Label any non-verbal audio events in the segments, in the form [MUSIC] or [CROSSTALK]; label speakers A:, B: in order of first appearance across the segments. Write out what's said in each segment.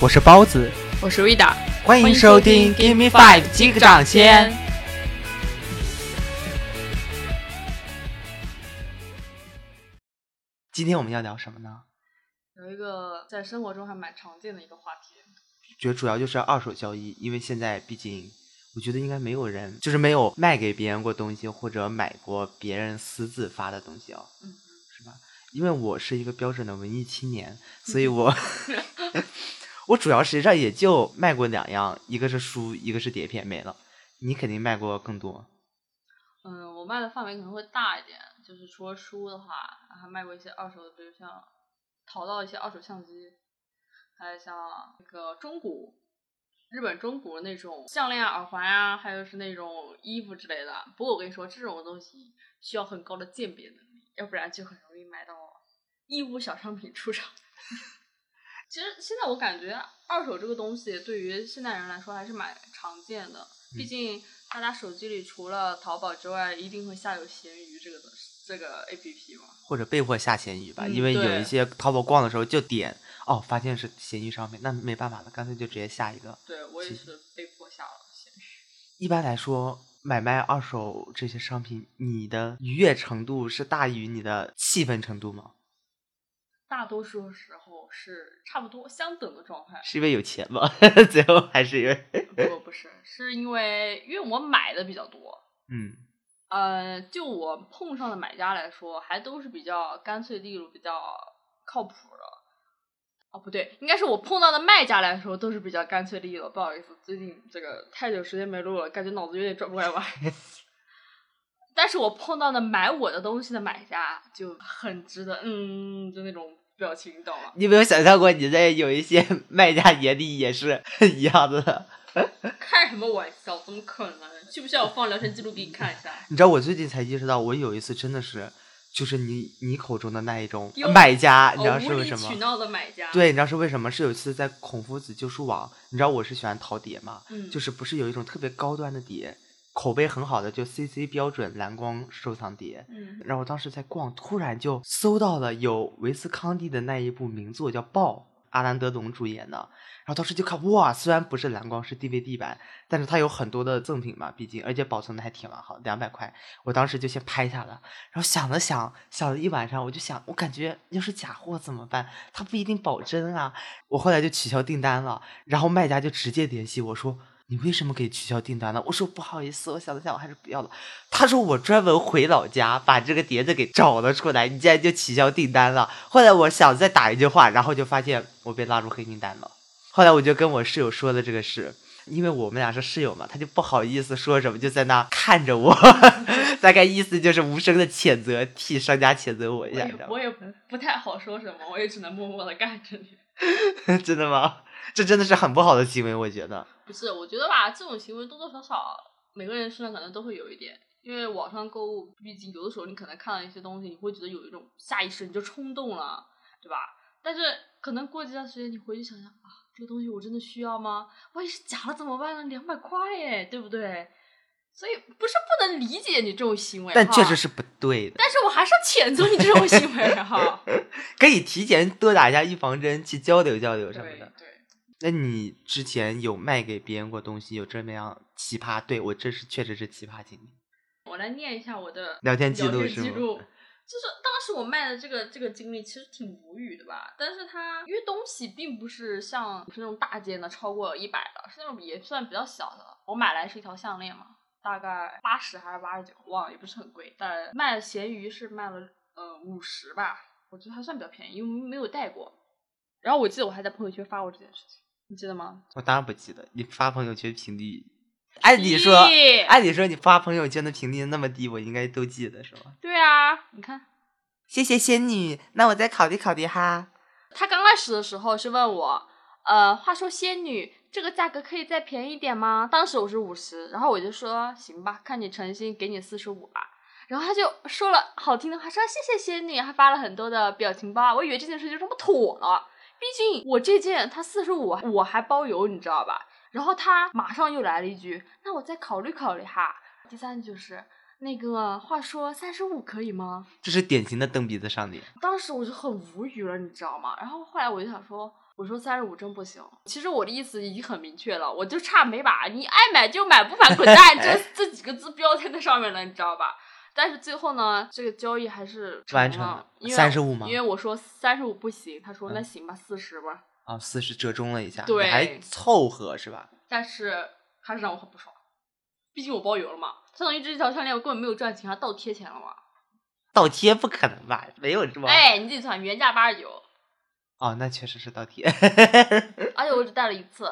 A: 我是包子，
B: 我是 Vida，
A: 欢迎收听 Give Me Five 击个掌先。今天我们要聊什么呢？
B: 有一个在生活中还蛮常见的一个话题，
A: 觉得主要就是二手交易，因为现在毕竟，我觉得应该没有人就是没有卖给别人过东西，或者买过别人私自发的东西哦，
B: 嗯，
A: 是吧？因为我是一个标准的文艺青年，所以我 [LAUGHS] [LAUGHS] 我主要实际上也就卖过两样，一个是书，一个是碟片，没了。你肯定卖过更多。
B: 嗯，我卖的范围可能会大一点，就是除了书的话，还卖过一些二手的，比如像淘到一些二手相机，还有像那个中古日本中古那种项链、耳环啊，还有是那种衣服之类的。不过我跟你说，这种东西需要很高的鉴别能力，要不然就很容易买到义乌小商品出厂。其实现在我感觉二手这个东西对于现代人来说还是蛮常见的，毕竟大家手机里除了淘宝之外，一定会下有闲鱼这个东西，这个 A P P 嘛。
A: 或者被迫下闲鱼吧，
B: 嗯
A: 因为有一些淘宝逛的时候就点哦，发现是闲鱼商品，那没办法了，干脆就直接下一个。
B: 对我也
A: 是
B: 是被迫下了闲鱼。
A: 一般来说，买卖二手这些商品，你的愉悦程度是大于你的气愤程度吗？
B: 大多数时候是差不多相等的状态。
A: 是因为有钱吗？[LAUGHS] 最后还是因为
B: 不不是，是因为因为我买的比较多，
A: 嗯
B: 呃，就我碰上的买家来说，还都是比较干脆利落、比较靠谱的。哦，不对，应该是我碰到的卖家来说都是比较干脆利落。不好意思，最近这个太久时间没录了，感觉脑子有点转不过来弯。[LAUGHS] 但是我碰到的买我的东西的买家就很值得，嗯，就那种表情，你懂吗？
A: 你有没有想象过你在有一些 [LAUGHS] 卖家眼里也是 [LAUGHS] 一样的？[LAUGHS]
B: 开什么玩笑？怎么可能？需不需要我放聊天记录给你看一下？
A: 你知道我最近才意识到，我有一次真的是，就是你你口中的那一种买家，你知道是为什么？
B: 理取闹的买家，，
A: 对，你知道是为什么？是有一次在孔夫子旧书网，你知道我是喜欢淘碟嘛，
B: 嗯，
A: 就是不是有一种特别高端的碟，口碑很好的，就 CC 标准蓝光收藏碟。
B: 嗯
A: 然后我当时在逛，突然就搜到了有维斯康蒂的那一部名作叫《豹》，阿兰德龙主演的。然后当时就看，哇，虽然不是蓝光，是 DVD 版，但是它有很多的赠品嘛，毕竟而且保存的还挺完好，两百块。我当时就先拍下了，然后想了想，想了一晚上，我就想，我感觉要是假货怎么办？它不一定保真啊。我后来就取消订单了，然后卖家就直接联系我说。你为什么给取消订单呢？我说不好意思，我想了想，我还是不要了。他说我专门回老家把这个碟子给找了出来，你竟然就取消订单了。后来我想再打一句话，然后就发现我被拉入黑名单了。后来我就跟我室友说了这个事，因为我们俩是室友嘛，他就不好意思说什么，就在那看着我，[LAUGHS] 大概意思就是无声的谴责，替商家谴责我一下，
B: 我也？不不太好说什么，我也只能默默的干着你。[LAUGHS]
A: 真的吗？这真的是很不好的行为，我觉得。
B: 不是，我觉得吧，这种行为多多少少每个人身上可能都会有一点，因为网上购物，毕竟有的时候你可能看到一些东西，你会觉得有一种下意识你就冲动了，对吧？但是可能过这段时间你回去想想啊，这个东西我真的需要吗？万一是假的怎么办呢？两百块耶，对不对？所以不是不能理解你这种行为，
A: 但确实是不对的，
B: 但是我还是要谴责你这种行为哈。[LAUGHS]
A: 可以提前多打一下预防针，去交流交流什么的。
B: 对，
A: 那你之前有卖给别人过东西，有这么样奇葩？对我这是确实是奇葩经历。
B: 我来念一下我的
A: 聊天记录
B: 记录。就是当时我卖的这个这个经历其实挺无语的吧，但是它因为东西并不是像不是那种大件的，超过一百的，是那种也算比较小的。我买来是一条项链嘛，大概八十还是八十九，忘了，也不是很贵。但卖咸鱼是卖了呃五十吧，我觉得还算比较便宜，因为没有带过。然后我记得我还在朋友圈发过这件事情，你记得吗？
A: 我当然不记得，你发朋友圈频率，按理说，
B: 咦
A: 按理说你发朋友圈的频率那么低，我应该都记得是吧？
B: 对啊，你看。
A: 谢谢仙女，那我再考虑考虑哈。
B: 他刚开始的时候是问我，呃，话说仙女，这个价格可以再便宜点吗？当时我是五十，然后我就说行吧，看你诚心，给你四十五吧。然后他就说了好听的话，说谢谢仙女，还发了很多的表情包。我以为这件事就这么妥了，毕竟我这件他四十五，我还包邮，你知道吧？然后他马上又来了一句，那我再考虑考虑哈。第三就是，那个话说三十五可以吗？
A: 这是典型的蹬鼻子上脸。
B: 当时我就很无语了，你知道吗？然后后来我就想说，我说三十五真不行。其实我的意思已经很明确了，我就差没把你爱买就买，不买滚蛋，这 [LAUGHS] 这几个字标在那上面了，你知道吧？但是最后呢，这个交易还是
A: 完成
B: 了，因为
A: 35吗
B: 因为我说三十五不行，他说
A: 嗯
B: 那行吧，四十吧。
A: 啊，四十折中了一下，
B: 对
A: 还凑合是吧？
B: 但是还是让我很不爽，毕竟我包邮了嘛，相当于这条项链我根本没有赚钱，还倒贴钱了嘛。
A: 倒贴不可能吧？没有这么……
B: 哎，你自己算，原价八十九，
A: 哦，那确实是倒贴。
B: 而且我只戴了一次，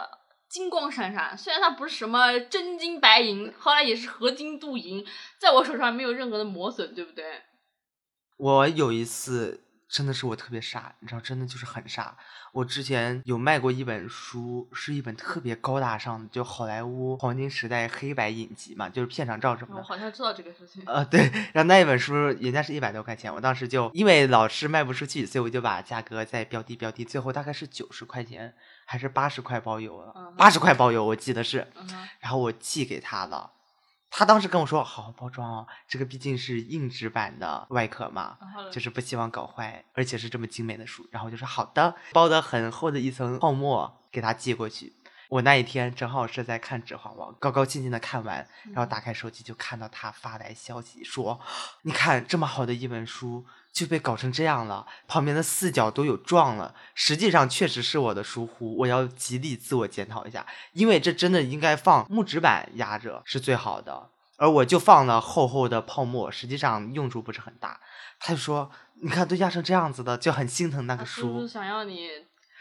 B: 金光闪闪。虽然它不是什么真金白银，后来也是合金镀银，在我手上没有任何的磨损，对不对？
A: 我有一次真的是我特别傻，你知道，真的就是很傻。我之前有卖过一本书，是一本特别高大上的，就好莱坞黄金时代黑白影集嘛，就是片场照什么
B: 我
A: 的。
B: 好像知道这个事情。
A: 呃，对，然后那一本书人家是一百多块钱，我当时就因为老是卖不出去，所以我就把价格再标低标低，最后大概是九十块钱还是八十块包邮了
B: 嗯，
A: 八十块包邮我记得是，然后我寄给他了。他当时跟我说：“好好包装哦，这个毕竟是硬纸板的外壳嘛，就是不希望搞坏，而且是这么精美的书。”然后我就说：“好的。”包的很厚的一层泡沫给他寄过去。我那一天正好是在看《指环王》，高高兴兴的看完，然后打开手机就看到他发来消息说：“你看这么好的一本书就被搞成这样了，旁边的四角都有撞了。实际上确实是我的疏忽，我要极力自我检讨一下，因为这真的应该放木纸板压着是最好的，而我就放了厚厚的泡沫，实际上用处不是很大。”他就说：“你看都压成这样子的，就很心疼那个书。
B: 想要你？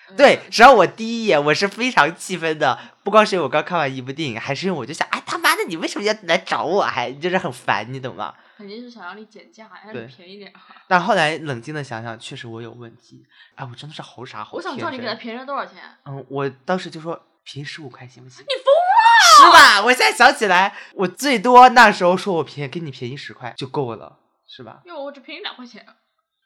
B: 呃
A: 对，只要我第一眼我是非常气愤的，不光是因为我刚看完一部电影，还是因为我就想，哎他妈的，你为什么要来找我？还就是很烦，你懂吗？
B: 肯定是想让你减价，让
A: 对
B: 你便宜点。
A: 但后来冷静的想想，确实我有问题，哎，我真的是好傻好
B: 我想知道你给他便宜了多少钱？
A: 嗯，我当时就说便宜十五块行不行？
B: 你疯了
A: 是吧？我现在想起来，我最多那时候说我便宜，给你便宜十块就够了，是吧？
B: 因为我只便宜两块钱。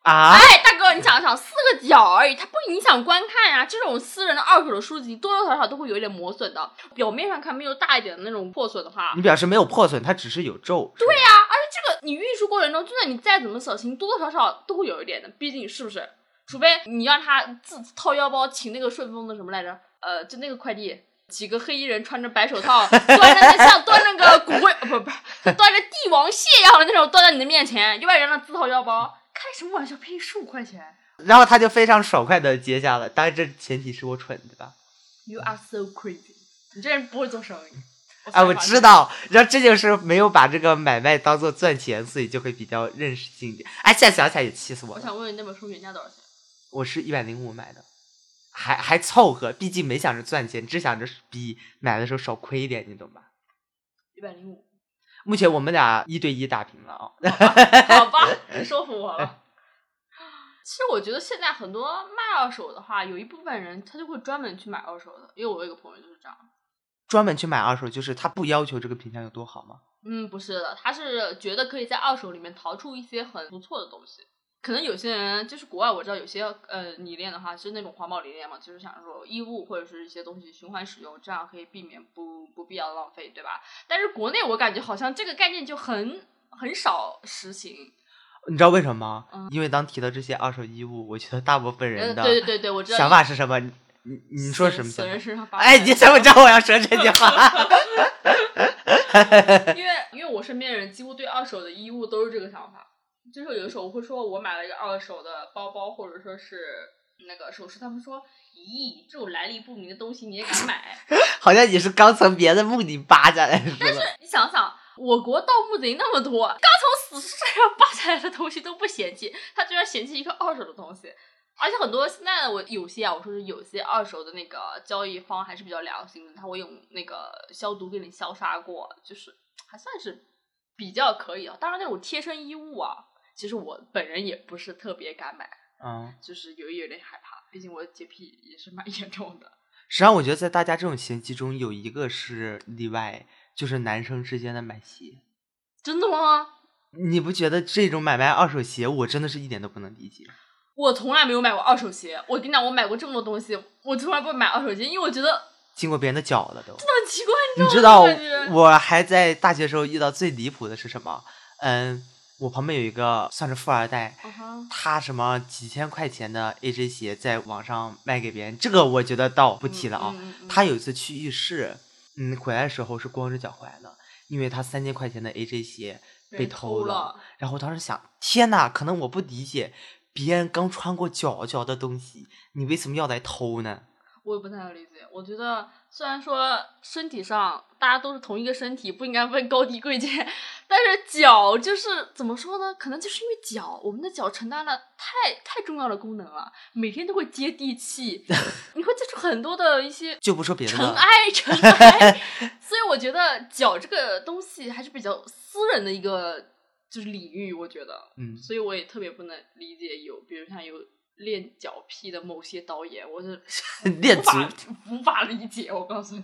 A: 啊，
B: 哎，大哥，你想想，四个角而已，它不影响观看呀。这种私人的二手的书籍，多多少少都会有一点磨损的。表面上看没有大一点的那种破损的话，
A: 你表示没有破损，它只是有皱。对呀、而且
B: 这个你运输过程中，就算你再怎么小心，多多少少都会有一点的，毕竟是不是？除非你让他自掏腰包请那个顺丰的什么来着？呃，就那个快递，几个黑衣人穿着白手套，[LAUGHS] 端着那像端着个骨灰，呃不不，[LAUGHS] 就端着帝王蟹一样的那种端在你的面前，要不然让他自掏腰包，开什么玩笑？便宜十五块钱
A: 然后他就非常爽快的接下了，当然这前提是我蠢，对吧
B: ？？You are so crazy！你这人不会做生意。
A: 哎，我知。道，然后这就是没有把这个买卖当做赚钱，所以就会比较认识性一点。哎，现在想起来也气死我了。
B: 我想问问你那本书原价多少钱？
A: 我是一百零五买的，还还凑合，毕竟没想着赚钱，只想着比买的时候少亏一点，你懂吧？
B: 一百零五。
A: 目前我们俩一对一打平了啊、[LAUGHS]
B: 好吧，你 [LAUGHS] 说服我了。其实我觉得现在很多卖二手的话，有一部分人他就会专门去买二手的，因为我有一个朋友就是这样。
A: 专门去买二手，就是他不要求这个品相有多好吗？
B: 嗯，不是的，他是觉得可以在二手里面淘出一些很不错的东西。可能有些人就是国外，我知道有些呃理念的话是那种环保理念嘛，就是想说衣物或者是一些东西循环使用，这样可以避免不不必要的浪费，对吧？但是国内我感觉好像这个概念就很很少实行。
A: 你知道为什么吗？
B: 嗯
A: 因为当提到这些二手衣物，我觉得大部分
B: 呃，
A: 人的
B: 对对对对，我知道
A: 想法是什么？你你你说什么想法
B: 死人？身上发
A: 哎，你怎么知道我要说这句话？[LAUGHS] [LAUGHS]
B: 因为因为我身边的人几乎对二手的衣物都是这个想法，就是有的时候我会说我买了一个二手的包包，或者说是那个首饰，他们说，咦，这种来历不明的东西你也敢买？[LAUGHS]
A: 好像你是刚从别的墓里扒下来的。但，是？
B: 你想想，我国盗墓贼那么多，刚从死尸身上扒下来的东西都不嫌弃，他居然嫌弃一个二手的东西。而且很多现在的我有些啊，我说是有些二手的那个交易方还是比较良心的，他会用那个消毒给你消杀过，就是还算是比较可以啊。当然那种贴身衣物啊，其实我本人也不是特别敢买，
A: 嗯，
B: 就是有有点害怕，毕竟我的洁癖也是蛮严重的。[LAUGHS]
A: 实际上我觉得在大家这种嫌弃中，有一个是例外，就是男生之间的买鞋。
B: 真的吗？
A: 你不觉得这种买卖二手鞋，我真的是一点都不能理解？
B: 我从来没有买过二手鞋。我跟你讲，我买过这么多东西，我从来不会买二手鞋，因为我觉得
A: 经过别人的脚了都。
B: 这么奇怪，
A: 你知
B: 知
A: 道我还在大学时候遇到最离谱的是什么？嗯，我旁边有一个算是富二代，他什么几千块钱的 AJ 鞋在网上卖给别人，这个我觉得倒不提了啊。
B: 嗯嗯嗯
A: 他有一次去浴室，嗯，回来的时候是光着脚回来的，因为他三千块钱的 AJ 鞋被偷了。
B: 了，
A: 然后我当时想，天呐，可能我不理解，别人刚穿过脚脚的东西，你为什么要来偷呢？
B: 我也不太能理解。我觉得虽然说身体上大家都是同一个身体，不应该分高低贵贱，但是脚就是怎么说呢？可能就是因为脚，我们的脚承担了太太重要的功能了，每天都会接地气，[LAUGHS] 你会接触很多的一些
A: 就不说别的，
B: 尘埃，尘埃。[LAUGHS] 所以我觉得脚这个东西还是比较私人的一个就是领域，我觉得，
A: 嗯，
B: 所以我也特别不能理解有，比如像有练脚癖的某些导演，我是 [LAUGHS]
A: 练足
B: 无法无法理解。我告诉你，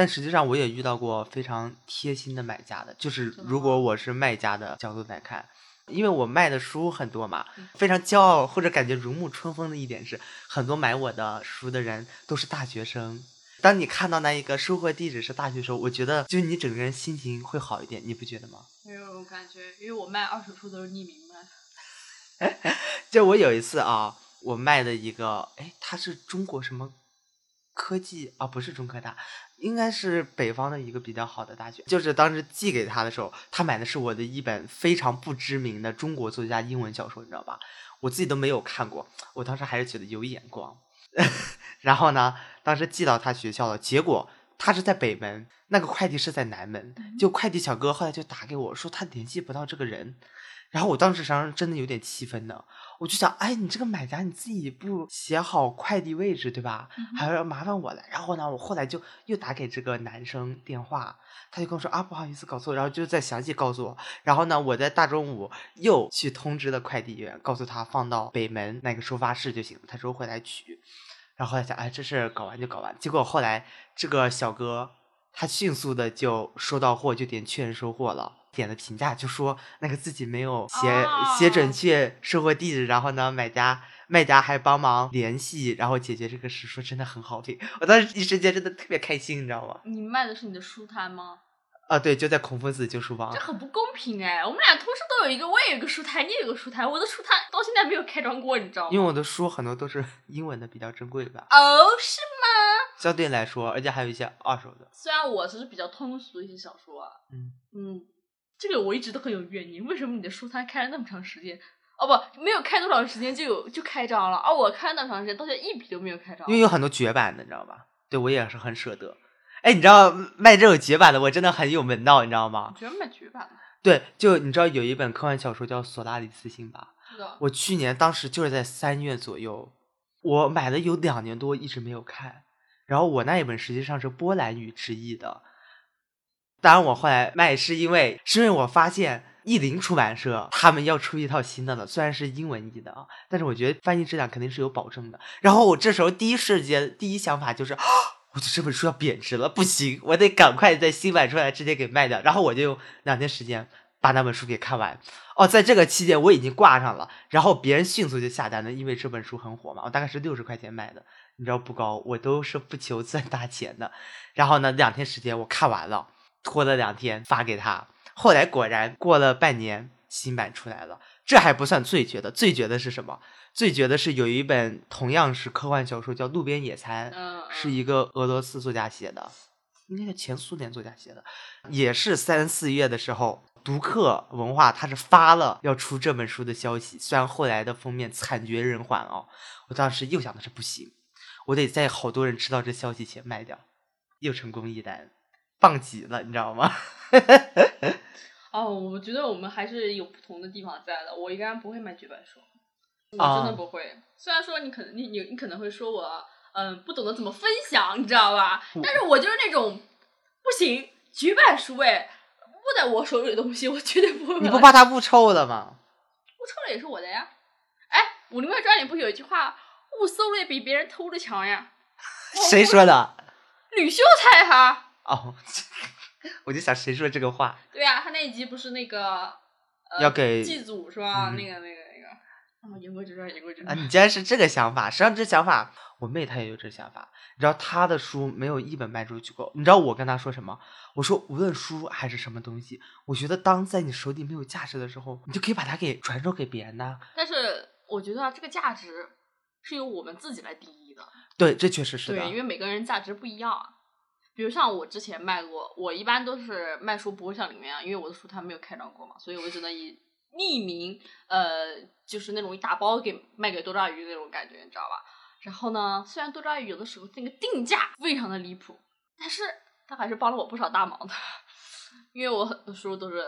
A: 但实际上我也遇到过非常贴心的买家的，就是如果我是卖家的角度来看，因为我卖的书很多嘛
B: 嗯，
A: 非常骄傲或者感觉如沐春风的一点是，很多买我的书的人都是大学生。当你看到那一个收货地址是大学生，我觉得就你整个人心情会好一点，你不觉得吗？
B: 没有我感觉，因为我卖二手书都是匿名卖。[LAUGHS]
A: 就我有一次啊，我卖的一个，哎，他是中国什么科技啊？不是中科大，应该是北方的一个比较好的大学。就是当时寄给他的时候，他买的是我的一本非常不知名的中国作家英文小说，你知道吧？我自己都没有看过，我当时还是觉得有眼光。[LAUGHS] 然后呢，当时寄到他学校了，结果他是在北门，那个快递是在南门，就快递小哥后来就打给我说他联系不到这个人。然后我当时实际上真的有点气愤的，我就想，哎，你这个买家你自己不写好快递位置对吧？还要麻烦我来。然后呢，我后来就又打给这个男生电话，他就跟我说啊，不好意思搞错，然后就再详细告诉我。然后呢，我在大中午又去通知了快递员，告诉他放到北门那个收发室就行了，他说会来取。然后后来想，哎，这事搞完就搞完。结果后来这个小哥他迅速的就收到货，就点确认收货了。点的评价就说那个自己没有写、写准
B: 哦
A: 确收货地址，然后呢，买家卖家还帮忙联系，然后解决这个事，说真的很好听。我当时一瞬间真的特别开心，你知道吗？
B: 你卖的是你的书摊吗？
A: 啊，对，就在孔夫子旧书房
B: 这。很不公平哎！我们俩同时都有一个，我也有一个书摊，你也有个书摊，我的书摊到现在没有开张过，你知道吗？
A: 因为我的书很多都是英文的，比较珍贵吧，
B: 哦，是吗？
A: 相对来说，而且还有一些二手的。
B: 虽然我只是比较通俗的一些小说啊，
A: 嗯
B: 嗯，这个我一直都很有怨念，为什么你的书摊开了那么长时间？哦不，没有开多长时间就有就开张了，而、我开了那么长时间，到现在一笔都没有开张
A: 因。为有很多绝版的，你知道吧？对我也是很舍得。哎，你知道卖这种绝版的，我真的很有门道，你知道吗？
B: 绝版的，
A: 对，就你知道有一本科幻小说叫《索拉里斯星》吧？
B: 是的。
A: 我去年当时就是在三月左右，我买了有两年多，一直没有看。然后我那一本实际上是波兰语直译的，当然我后来卖是因为是因为我发现译林出版社他们要出一套新的了，虽然是英文译的啊，但是我觉得翻译质量肯定是有保证的。然后我这时候第一瞬间第一想法就是。啊我的这本书要贬值了，不行，我得赶快在新版出来之前给卖掉。然后我就用两天时间把那本书给看完。哦，在这个期间我已经挂上了，然后别人迅速就下单了，因为这本书很火嘛。我大概是六十块钱买的，你知道不高，我都是不求赚大钱的。然后呢，两天时间我看完了，拖了两天发给他。后来果然过了半年，新版出来了。这还不算最绝的，最绝的是什么？最绝的是有一本同样是科幻小说，叫《路边野餐》，
B: 嗯，
A: 是一个俄罗斯作家写的，应该是前苏联作家写的，也是三四月的时候，读客文化他是发了要出这本书的消息，虽然后来的封面惨绝人寰哦，我当时又想的是不行，我得在好多人知道这消息前卖掉，又成功一单，棒极了，你知道吗？[LAUGHS]
B: 哦，我觉得我们还是有不同的地方在的。我应该不会买绝版书，我
A: 啊
B: 真的不会。虽然说你可能你你你可能会说我嗯不懂得怎么分享，你知道吧？但是我就是那种不行绝版书哎，不在我手里的东西，我绝对不会买。
A: 你不怕它不臭了吗？
B: 不抽了也是我的呀。哎，《武林外传》里不是有一句话“误搜的比别人偷的强呀 [LAUGHS]
A: 谁说的？”？[LAUGHS]
B: 吕秀才哈。
A: 哦，[LAUGHS] 我就想谁说这个话？
B: 对呀、他那一集不是那个呃
A: 要给
B: 祭祖是吧？
A: 嗯
B: 那个那个那个，啊，言归正传，言归正
A: 啊，
B: 传。
A: 你既然是这个想法，实际上这想法，我妹她也有这想法。你知道她的书没有一本卖出去过。你知道我跟她说什么？我说无论书还是什么东西，我觉得当在你手里没有价值的时候，你就可以把它给传授给别人呐。
B: 但是我觉得啊，这个价值是由我们自己来定义的。
A: 对，这确实是的。
B: 对，因为每个人价值不一样啊。比如像我之前卖过，我一般都是卖书不会像里面啊，因为我的书它没有开张过嘛，所以我只能以 [LAUGHS] 匿名，呃，就是那种一大包给卖给多抓鱼那种感觉，你知道吧？然后呢，虽然多抓鱼有的时候那个定价非常的离谱，但是他还是帮了我不少大忙的，因为我很多书都是，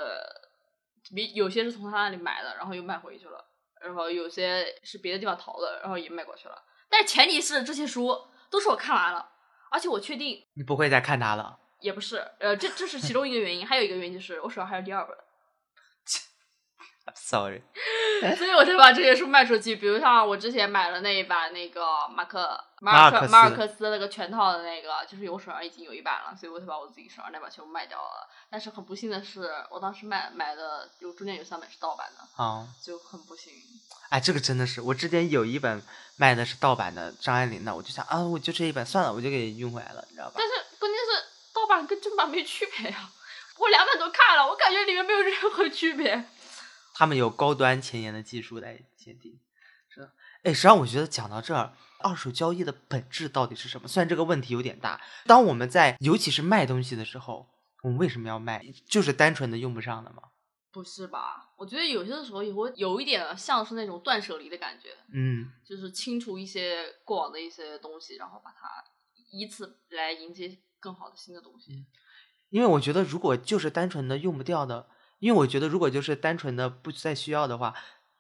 B: 比有些是从他那里买的，然后又卖回去了，然后有些是别的地方淘的，然后也卖过去了。但是前提是这些书都是我看完了，而且我确定
A: 你不会再看它了。
B: 也不是，呃，这这是其中一个原因，还有一个原因就是我手上还有第二本，[LAUGHS]
A: Sorry，[LAUGHS]
B: 所以我才把这些书卖出去。比如像我之前买了那一版那个马克马
A: 马尔克
B: 马尔克斯那个全套的那个，就是我手上已经有一版了，所以我才把我自己手上那版全部卖掉了。但是很不幸的是，我当时买买的有中间有三本是盗版的，
A: 啊、
B: 就很不幸。
A: 哎，这个真的是，我之前有一本卖的是盗版的张爱玲的，我就想啊，我就这一本算了，我就给运回来了，你知道吧
B: 但？是关键是盗版跟正版没区别呀、我两本都看了，我感觉里面没有任何区别。
A: 他们有高端前沿的技术来鉴定，是的。哎，实际上我觉得讲到这儿，二手交易的本质到底是什么？虽然这个问题有点大，当我们在尤其是卖东西的时候，我们为什么要卖？就是单纯的用不上的吗？
B: 不是吧？我觉得有些的时候也会有一点像是那种断舍离的感觉，
A: 嗯，
B: 就是清除一些过往的一些东西，然后把它以此来迎接更好的新的东西。
A: 因为我觉得如果就是单纯的用不掉的，因为我觉得如果就是单纯的不再需要的话，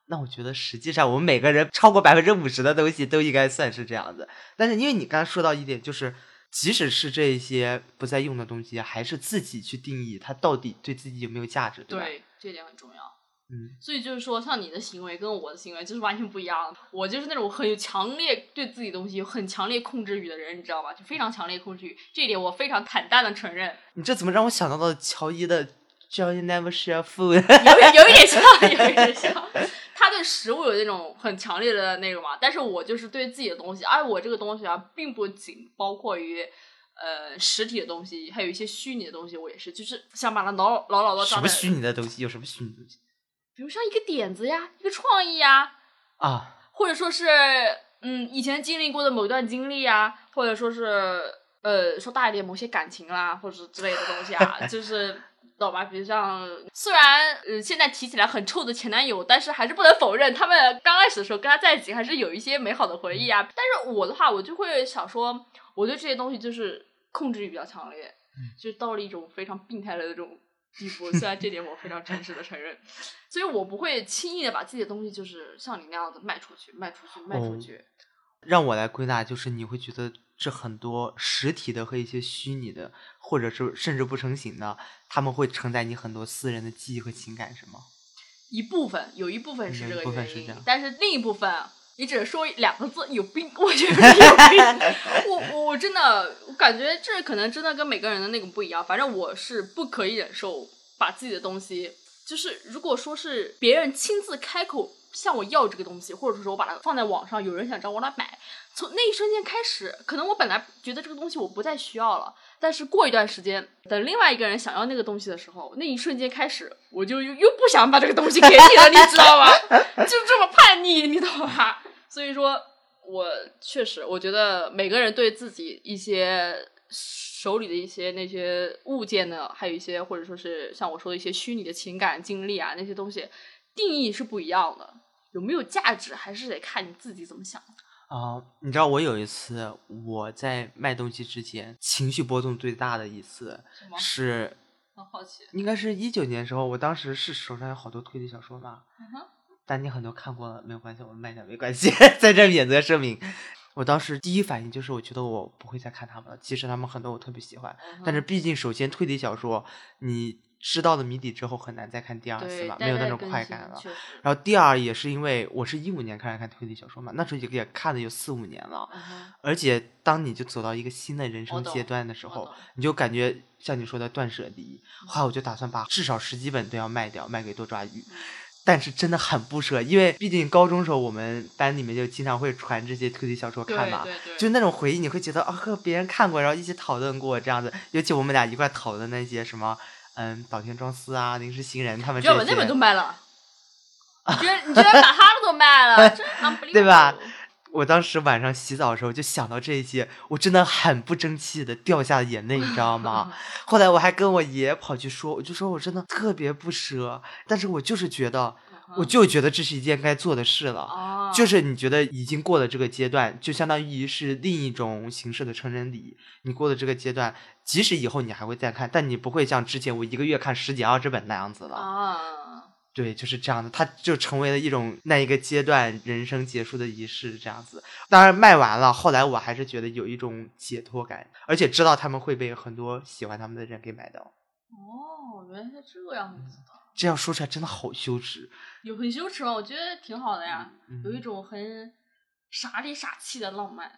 A: 那我觉得实际上我们每个人超过百分之五十的东西都应该算是这样子。但是因为你刚才说到一点，就是即使是这些不再用的东西，还是自己去定义它到底对自己有没有价值，对吧？
B: 对，这一点很重要。
A: 嗯，
B: 所以就是说，像你的行为跟我的行为就是完全不一样的。我就是那种很有强烈对自己东西有很强烈控制欲的人，你知道吧？就非常强烈控制欲，这一点我非常坦荡的承认。
A: 你这怎么让我想到了乔伊的 “Joy never share food”？
B: 有有一点像，有一点像。[LAUGHS] 他对食物有那种很强烈的那个嘛，但是我就是对自己的东西，而我这个东西啊，并不仅包括于呃实体的东西，还有一些虚拟的东西，我也是，就是想把它牢牢牢的
A: 什么，虚拟的东西？有什么虚拟的东西
B: 比如像一个点子呀，一个创意呀，
A: 啊？
B: 或者说是嗯以前经历过的某段经历呀，或者说是呃说大一点某些感情啦，或者之类的东西啊，就是懂吧？比如像虽然呃现在提起来很臭的前男友，但是还是不能否认他们刚开始的时候跟他在一起还是有一些美好的回忆啊。但是我的话，我就会想说，我对这些东西就是控制欲比较强烈，就是到了一种非常病态的那种地步。虽然这点我非常诚实的承认，[LAUGHS] 所以我不会轻易的把自己的东西就是像你那样子卖出去、卖出去、卖出
A: 哦
B: 去。
A: 让我来归纳，就是你会觉得这很多实体的和一些虚拟的，或者是甚至不成形的，他们会承载你很多私人的记忆和情感，是吗？
B: 一部分有一部分是这个原因但是另一部分，你只说两个字有病，我觉得有病。我我真的我感觉这可能真的跟每个人的那个不一样，反正我是不可以忍受把自己的东西，就是如果说是别人亲自开口向我要这个东西，或者说是我把它放在网上，有人想找我来买，从那一瞬间开始，可能我本来觉得这个东西我不再需要了，但是过一段时间，等另外一个人想要那个东西的时候，那一瞬间开始，我就又又不想把这个东西给你了，你知道吗？[LAUGHS] 就这么叛逆，你懂吧？所以说，我确实，我觉得每个人对自己一些手里的一些那些物件呢，还有一些或者说是像我说的一些虚拟的情感经历啊，那些东西定义是不一样的。有没有价值，还是得看你自己怎么想。
A: 啊、你知道我有一次我在卖东西之前，情绪波动最大的一次？是，
B: 很好奇。
A: 应该是一九年的时候，我当时是手上有好多推理小说嘛，
B: 嗯哼，
A: 但你很多看过了，没有关系，我卖掉没关系，[LAUGHS] 在这免责声明。我当时第一反应就是，我觉得我不会再看他们了。其实他们很多我特别喜欢，
B: 嗯
A: 但是毕竟首先推理小说，你知道了谜底之后很难再看第二次了，，没有那种快感了。然后第二也是因为我是一五年开始看推理小说嘛，那时候也也看了有四五年了，
B: 嗯，
A: 而且当你就走到一个新的人生阶段的时候，你就感觉像你说的断舍离。后来我就打算把至少十几本都要卖掉，卖给多抓鱼。但是真的很不舍，因为毕竟高中时候我们班里面就经常会传这些推理小说看嘛，就那种回忆，你会觉得啊，和别人看过，然后一起讨论过这样子。尤其我们俩一块讨论那些什么，嗯，岛田庄司啊、临时行人他们这些，
B: 居然把那本都卖了，你居然 [LAUGHS] 你居然把他们都卖了，真 [LAUGHS]
A: 对吧？我当时晚上洗澡的时候就想到这些，我真的很不争气的掉下了眼泪，你知道吗？[LAUGHS] 后来我还跟我爷爷跑去说，我就说我真的特别不舍，但是我就是觉得，我就觉得这是一件该做的事了。
B: 哦，
A: 就是你觉得已经过了这个阶段，就相当于是另一种形式的成人礼。你过了这个阶段，即使以后你还会再看，但你不会像之前我一个月看十几二十本那样子了。
B: 啊，
A: 对，就是这样的，它就成为了一种那一个阶段人生结束的仪式，这样子。当然卖完了，后来我还是觉得有一种解脱感，而且知道他们会被很多喜欢他们的人给买到。
B: 哦，原来是这样子的，
A: 这样说出来真的好羞耻。
B: 有很羞耻吗？我觉得挺好的呀，
A: 嗯
B: 有一种很傻里傻气的浪漫，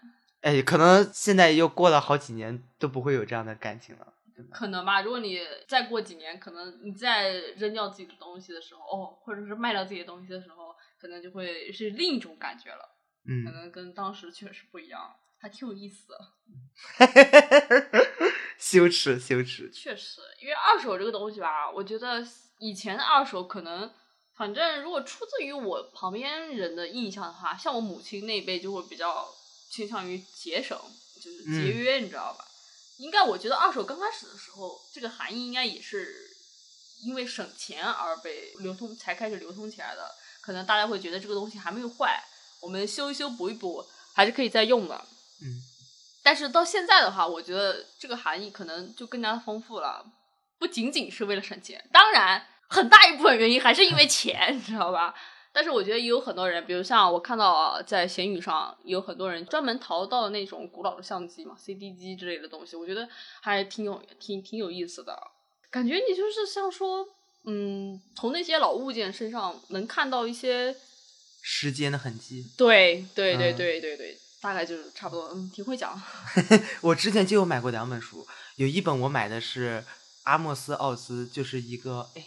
A: 哎，可能现在又过了好几年，都不会有这样的感情了。
B: 可能吧。如果你再过几年，可能你再扔掉自己的东西的时候，哦，或者是卖掉自己的东西的时候，可能就会是另一种感觉了，可
A: 嗯，
B: 能跟当时确实不一样，还挺有意思的。[LAUGHS]
A: 羞耻，羞耻。
B: 确实，因为二手这个东西吧，我觉得以前的二手可能，反正如果出自于我旁边人的印象的话，像我母亲那一辈就会比较倾向于节省，就是节
A: 嗯
B: 约，你知道吧？应该我觉得二手刚开始的时候，这个含义应该也是因为省钱而被流通，才开始流通起来的。可能大家会觉得这个东西还没有坏，我们修一修补一补，还是可以再用的。
A: 嗯，
B: 但是到现在的话，我觉得这个含义可能就更加丰富了，不仅仅是为了省钱，当然很大一部分原因还是因为钱，[LAUGHS] 你知道吧？但是我觉得也有很多人，比如像我看到啊在闲鱼上有很多人专门淘到那种古老的相机嘛，CD 机之类的东西，我觉得还挺有挺挺有意思的。感觉你就是像说，嗯，从那些老物件身上能看到一些，
A: 时间的痕迹。
B: 对对对
A: 嗯
B: 对对对，大概就是差不多，嗯，挺会讲。[LAUGHS] [LAUGHS]
A: 我之前就有买过两本书，有一本我买的是阿莫斯·奥斯，就是一个哎，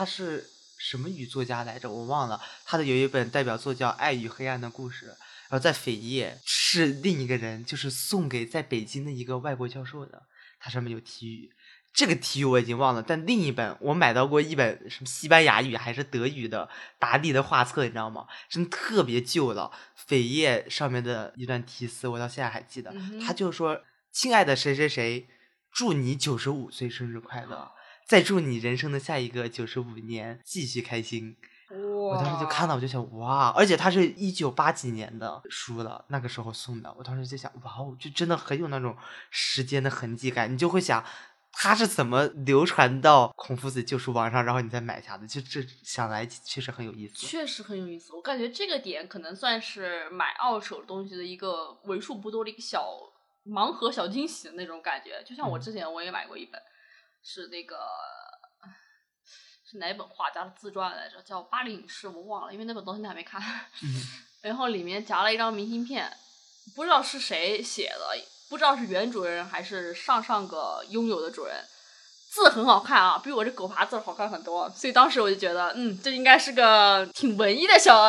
A: 他是什么语作家来着？我忘了。他的有一本代表作叫《爱与黑暗的故事》，然后在扉页是另一个人，就是送给在北京的一个外国教授的，它上面有题语。这个题语我已经忘了，但另一本我买到过一本什么西班牙语还是德语的达利的画册，你知道吗？真的特别旧了，扉页上面的一段题词我到现在还记得，
B: 嗯
A: 他就说：“亲爱的谁谁谁，祝你九十五岁生日快乐，再祝你人生的下一个九十五年继续开心。”我当时就看到，我就想哇，而且它是一九八几年的书了，那个时候送的，我当时就想哇哦，就真的很有那种时间的痕迹感，你就会想。它是怎么流传到孔夫子旧书网上，然后你再买下的？就这想来确实很有意思。
B: 确实很有意思。我感觉这个点可能算是买二手东西的一个为数不多的一个小盲盒、小惊喜的那种感觉。就像我
A: 嗯
B: 之前我也买过一本，是那个是哪本画家的自传来着？叫《巴黎影视》，我忘了，因为那本东西还没看。
A: 嗯
B: 然后里面夹了一张明信片，不知道是谁写的，不知道是原主人还是上上个拥有的主人。字很好看啊，比我这狗爬字好看很多，所以当时我就觉得，嗯，这应该是个挺文艺的小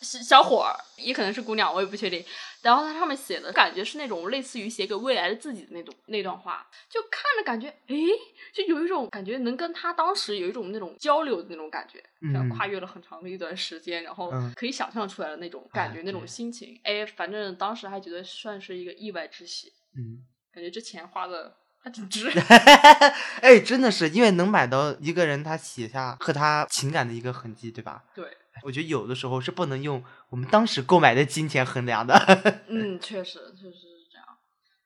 B: 小小伙儿，也可能是姑娘，我也不确定。然后它上面写的感觉是那种类似于写给未来的自己的那种那段话，就看着感觉，诶，就有一种感觉能跟他当时有一种那种交流的那种感觉，
A: 嗯
B: 跨越了很长的一段时间，然后
A: 嗯
B: 可以想象出来的那种感觉、
A: 啊
B: 那种心情。哎，反正当时还觉得算是一个意外之喜，
A: 嗯，
B: 感觉这钱花的还挺值。[LAUGHS]
A: 哎，真的是因为能买到一个人他写下和他情感的一个痕迹，对吧？
B: 对，
A: 我觉得有的时候是不能用我们当时购买的金钱衡量的。
B: 嗯，[LAUGHS] 确实确实是这样。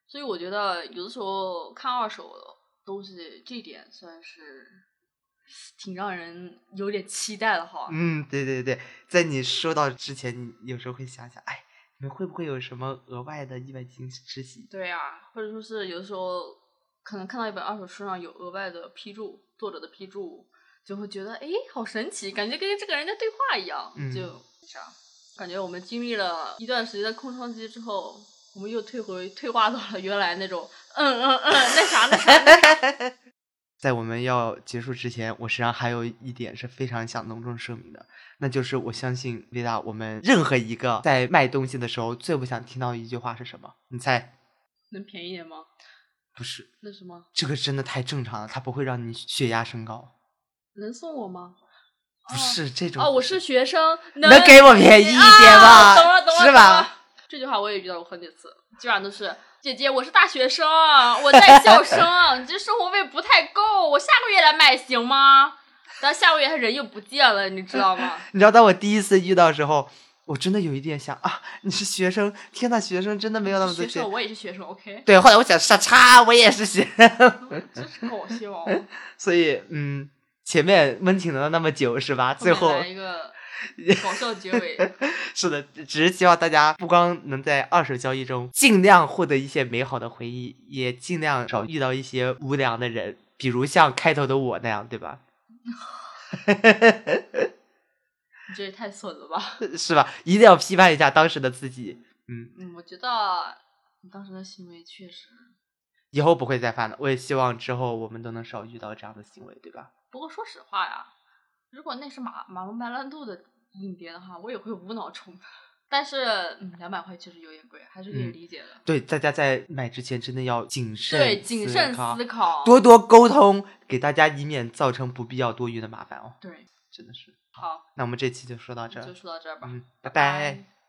B: 所以我觉得有的时候看二手的东西，这点算是挺让人有点期待的哈。
A: 嗯，对对对，在你收到之前，你有时候会想想，哎，你们会不会有什么额外的意外惊之喜？
B: 对呀、或者说是有的时候可能看到一本二手书上有额外的批注，作者的批注，就会觉得哎，好神奇，感觉跟这个人在对话一样，
A: 嗯
B: 就这样。感觉我们经历了一段时间的空窗期之后，我们又退回退化到了原来那种嗯嗯嗯那啥那啥那啥。[LAUGHS]
A: 在我们要结束之前，我实际上还有一点是非常想隆重声明的，那就是我相信维达，我们任何一个在卖东西的时候最不想听到的一句话是什么？你猜？
B: 能便宜点吗？
A: 不是，
B: 那什么？
A: 这个真的太正常了，它不会让你血压升高。
B: 能送我吗？
A: 不是这种
B: 哦，我是学生，能
A: 能给我便宜一点吗？
B: 啊懂了懂了，
A: 是吧？？
B: 这句话我也遇到过很几次，基本上都是姐姐，我是大学生，我在校生，你这生活费不太够，我下个月来买行吗？但下个月他人又不见了，你知道吗？[LAUGHS]
A: 你知道，当我第一次遇到的时候，我真的有一点想啊，你是学生，天呐，学生真的没有那么多钱
B: 学生，。我也是学生，OK，
A: 对，后来我想，傻叉，我也是学生，
B: 真是搞笑。[LAUGHS]
A: 所以嗯，前面温情了那么久是吧？最后
B: 来一个搞笑结尾，[LAUGHS]
A: 是的，只只是希望大家不光能在二手交易中尽量获得一些美好的回忆，也尽量少遇到一些无良的人，比如像开头的我那样，对吧？[LAUGHS]
B: 你这也太损了吧？[LAUGHS]
A: 是吧？一定要批判一下当时的自己，嗯，
B: 嗯，我觉得你当时的行为确实，
A: 以后不会再犯了。我也希望之后我们都能少遇到这样的行为，对吧？
B: 不过说实话呀，如果那是马马龙白兰度的影碟的话，我也会无脑冲。但是，嗯，两百块确实有点贵，还是可以
A: 嗯
B: 理解的。
A: 对，大家在买之前真的要谨慎，
B: 对，谨慎思考。
A: 多多沟通，给大家以免造成不必要多余的麻烦哦。
B: 对，
A: 真的是。
B: 好，
A: 那我们这期就说到这儿
B: 就，说到这儿吧。
A: 嗯，拜
B: 拜
A: 拜